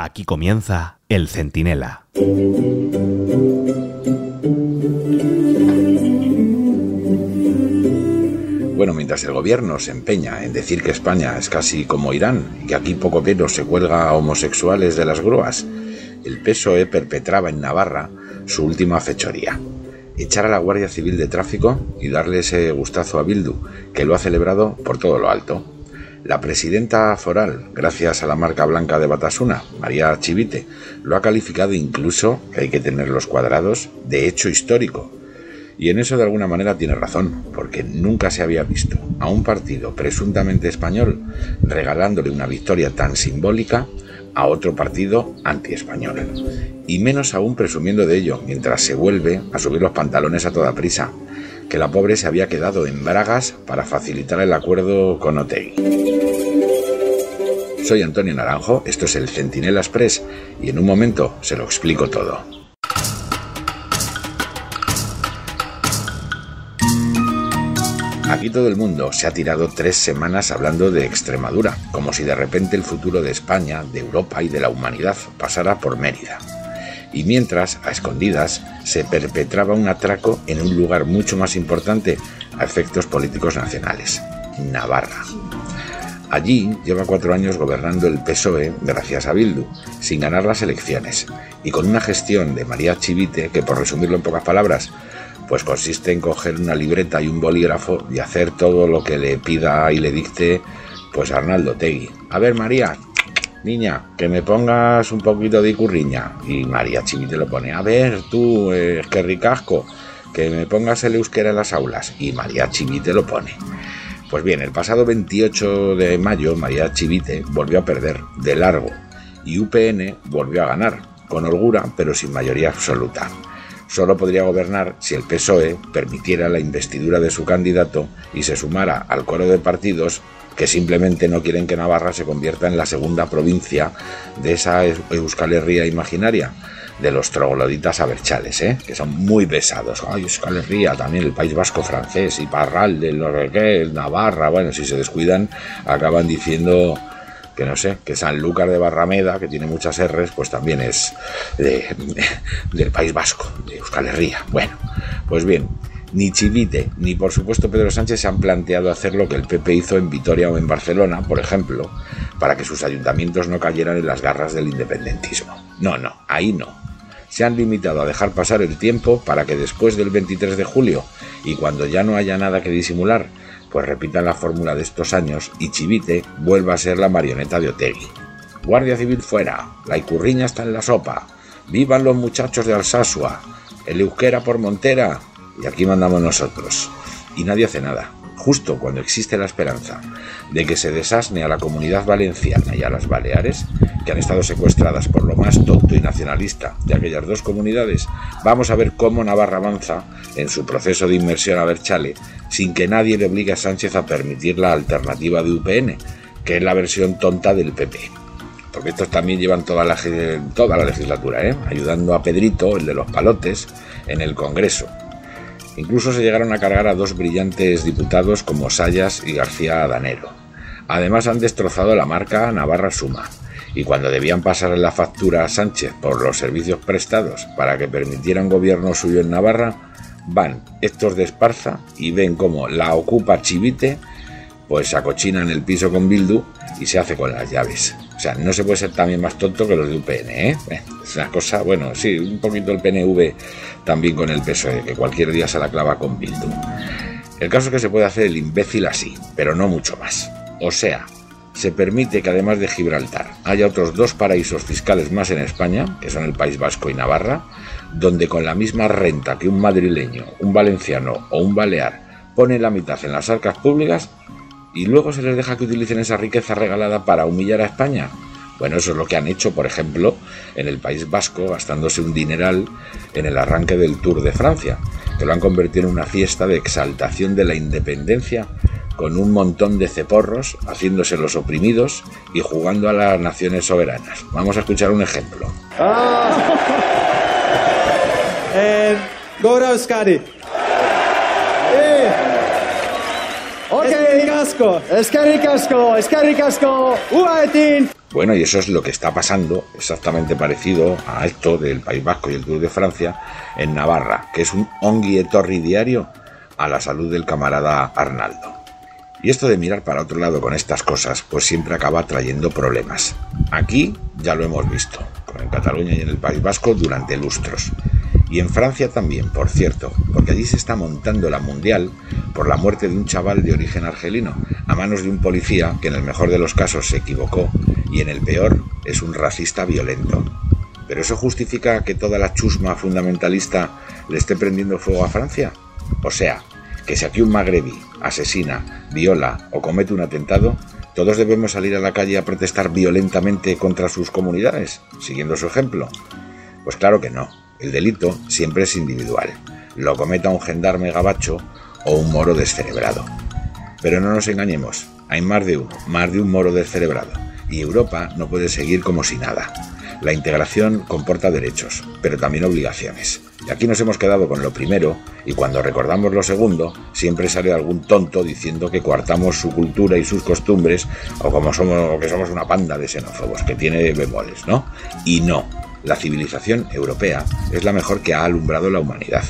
Aquí comienza El Centinela. Bueno, mientras el gobierno se empeña en decir que España es casi como Irán y que aquí poco menos se cuelga a homosexuales de las grúas, el PSOE perpetraba en Navarra su última fechoría. Echar a la Guardia Civil de Tráfico y darle ese gustazo a Bildu, que lo ha celebrado por todo lo alto. La presidenta foral, gracias a la marca blanca de Batasuna, María Chivite, lo ha calificado incluso, que hay que tener los cuadrados, de hecho histórico. Y en eso de alguna manera tiene razón, porque nunca se había visto a un partido presuntamente español regalándole una victoria tan simbólica a otro partido anti-español. Y menos aún presumiendo de ello, mientras se vuelve a subir los pantalones a toda prisa, que la pobre se había quedado en bragas para facilitar el acuerdo con Otegui. Soy Antonio Naranjo, esto es el Centinela Express y en un momento se lo explico todo. Aquí todo el mundo se ha tirado tres semanas hablando de Extremadura, como si de repente el futuro de España, de Europa y de la humanidad pasara por Mérida y mientras, a escondidas, se perpetraba un atraco en un lugar mucho más importante a efectos políticos nacionales, Navarra. Allí lleva cuatro años gobernando el PSOE gracias a Bildu, sin ganar las elecciones, y con una gestión de María Chivite que, por resumirlo en pocas palabras, pues consiste en coger una libreta y un bolígrafo y hacer todo lo que le pida y le dicte pues Arnaldo Tegui. A ver, María, niña, que me pongas un poquito de curriña. Y María Chivite lo pone, a ver, tú, es que ricasco, que me pongas el euskera en las aulas. Y María Chivite lo pone. Pues bien, el pasado 28 de mayo, María Chivite volvió a perder de largo y UPN volvió a ganar, con holgura, pero sin mayoría absoluta. Solo podría gobernar si el PSOE permitiera la investidura de su candidato y se sumara al coro de partidos que simplemente no quieren que Navarra se convierta en la segunda provincia de esa Euskal Herria imaginaria de los trogloditas aberchales, ¿eh? que son muy pesados. Ay, Euskal Herria, también el País Vasco francés, y Parral, de lo que Navarra, bueno, si se descuidan, acaban diciendo que no sé, que Sanlúcar de Barrameda, que tiene muchas R's, pues también es del País Vasco, de Euskal Herria. Bueno, pues bien, ni Chivite, ni por supuesto Pedro Sánchez se han planteado hacer lo que el PP hizo en Vitoria o en Barcelona, por ejemplo, para que sus ayuntamientos no cayeran en las garras del independentismo. No, no, ahí no. Se han limitado a dejar pasar el tiempo para que después del 23 de julio y cuando ya no haya nada que disimular, pues repitan la fórmula de estos años y Chivite vuelva a ser la marioneta de Otegui. Guardia Civil fuera, la Icurriña está en la sopa, vivan los muchachos de Alsasua, el euskera por Montera y aquí mandamos nosotros. Y nadie hace nada. Justo cuando existe la esperanza de que se desasne a la comunidad valenciana y a las Baleares, que han estado secuestradas por lo más tonto y nacionalista de aquellas dos comunidades, vamos a ver cómo Navarra avanza en su proceso de inmersión a Berchale sin que nadie le obligue a Sánchez a permitir la alternativa de UPN, que es la versión tonta del PP porque estos también llevan toda la, toda la legislatura, ¿eh? ayudando a Pedrito, el de los palotes, en el Congreso. Incluso se llegaron a cargar a dos brillantes diputados como Sayas y García Danero. Además han destrozado la marca Navarra Suma, y cuando debían pasar la factura a Sánchez por los servicios prestados para que permitieran gobierno suyo en Navarra, van estos de Esparza y ven cómo la ocupa Chivite, pues en el piso con Bildu y se hace con las llaves. O sea, no se puede ser también más tonto que los de UPN, ¿eh? Es una cosa, bueno, sí, un poquito el PNV también con el PSOE, que cualquier día se la clava con Bildu. El caso es que se puede hacer el imbécil así, pero no mucho más. O sea, se permite que además de Gibraltar haya otros dos paraísos fiscales más en España, que son el País Vasco y Navarra, donde con la misma renta que un madrileño, un valenciano o un balear pone la mitad en las arcas públicas, y luego se les deja que utilicen esa riqueza regalada para humillar a España. Bueno, eso es lo que han hecho, por ejemplo, en el País Vasco, gastándose un dineral en el arranque del Tour de Francia, que lo han convertido en una fiesta de exaltación de la independencia, con un montón de ceporros, haciéndose los oprimidos y jugando a las naciones soberanas. Vamos a escuchar un ejemplo. Ah. Eh, asko, eskerrik asko, eskerrik asko. Bueno, y eso es lo que está pasando, exactamente parecido a esto del País Vasco y el Tour de Francia en Navarra, que es un ongi diario a la salud del camarada Arnaldo. Y esto de mirar para otro lado con estas cosas, pues siempre acaba trayendo problemas. Aquí ya lo hemos visto, en Cataluña y en el País Vasco durante lustros. Y en Francia también, por cierto, porque allí se está montando la mundial por la muerte de un chaval de origen argelino, a manos de un policía que en el mejor de los casos se equivocó y en el peor es un racista violento. ¿Pero eso justifica que toda la chusma fundamentalista le esté prendiendo fuego a Francia? O sea, que si aquí un magrebí asesina, viola o comete un atentado, todos debemos salir a la calle a protestar violentamente contra sus comunidades, siguiendo su ejemplo. Pues claro que no. El delito siempre es individual. Lo cometa un gendarme gabacho o un moro descerebrado. Pero no nos engañemos, hay más de uno, más de un moro descerebrado. Y Europa no puede seguir como si nada. La integración comporta derechos, pero también obligaciones. Y aquí nos hemos quedado con lo primero, y cuando recordamos lo segundo, siempre sale algún tonto diciendo que coartamos su cultura y sus costumbres, o como somos, que somos una panda de xenófobos, que tiene bemoles, ¿no? Y no, la civilización europea es la mejor que ha alumbrado la humanidad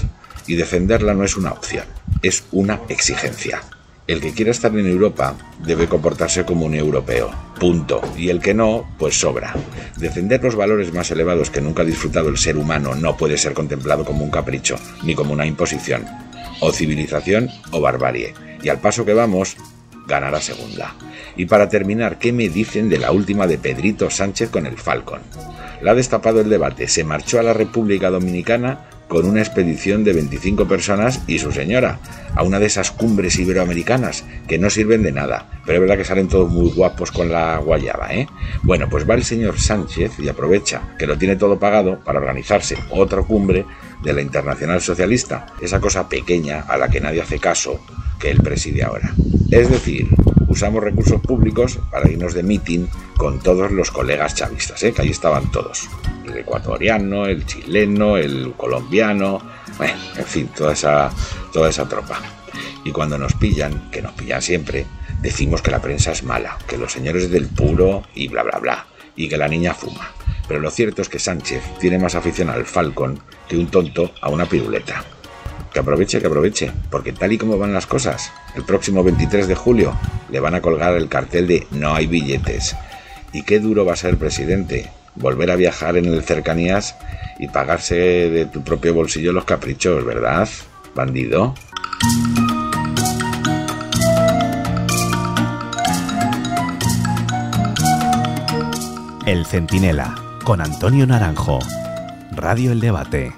y defenderla no es una opción, es una exigencia. El que quiera estar en Europa debe comportarse como un europeo. Punto. Y el que no, pues sobra. Defender los valores más elevados que nunca ha disfrutado el ser humano no puede ser contemplado como un capricho, ni como una imposición. O civilización o barbarie. Y al paso que vamos, ganará segunda. Y para terminar, ¿qué me dicen de la última de Pedrito Sánchez con el Falcon? La ha destapado el debate. Se marchó a la República Dominicana con una expedición de 25 personas y su señora, a una de esas cumbres iberoamericanas que no sirven de nada, pero es verdad que salen todos muy guapos con la guayaba, ¿eh? Bueno, pues va el señor Sánchez y aprovecha que lo tiene todo pagado para organizarse otra cumbre de la Internacional Socialista, esa cosa pequeña a la que nadie hace caso que él preside ahora. Es decir, usamos recursos públicos para irnos de meeting con todos los colegas chavistas, ¿eh? que ahí estaban todos. El ecuatoriano, el chileno, el colombiano, en fin, toda esa, toda esa tropa. Y cuando nos pillan, que nos pillan siempre, decimos que la prensa es mala, que los señores del puro y bla bla bla, y que la niña fuma. Pero lo cierto es que Sánchez tiene más afición al Falcon que un tonto a una piruleta. Que aproveche, que aproveche, porque tal y como van las cosas, el próximo 23 de julio le van a colgar el cartel de no hay billetes. Y qué duro va a ser, presidente, volver a viajar en el cercanías y pagarse de tu propio bolsillo los caprichos, ¿verdad, bandido? El Centinela, con Antonio Naranjo. Radio El Debate.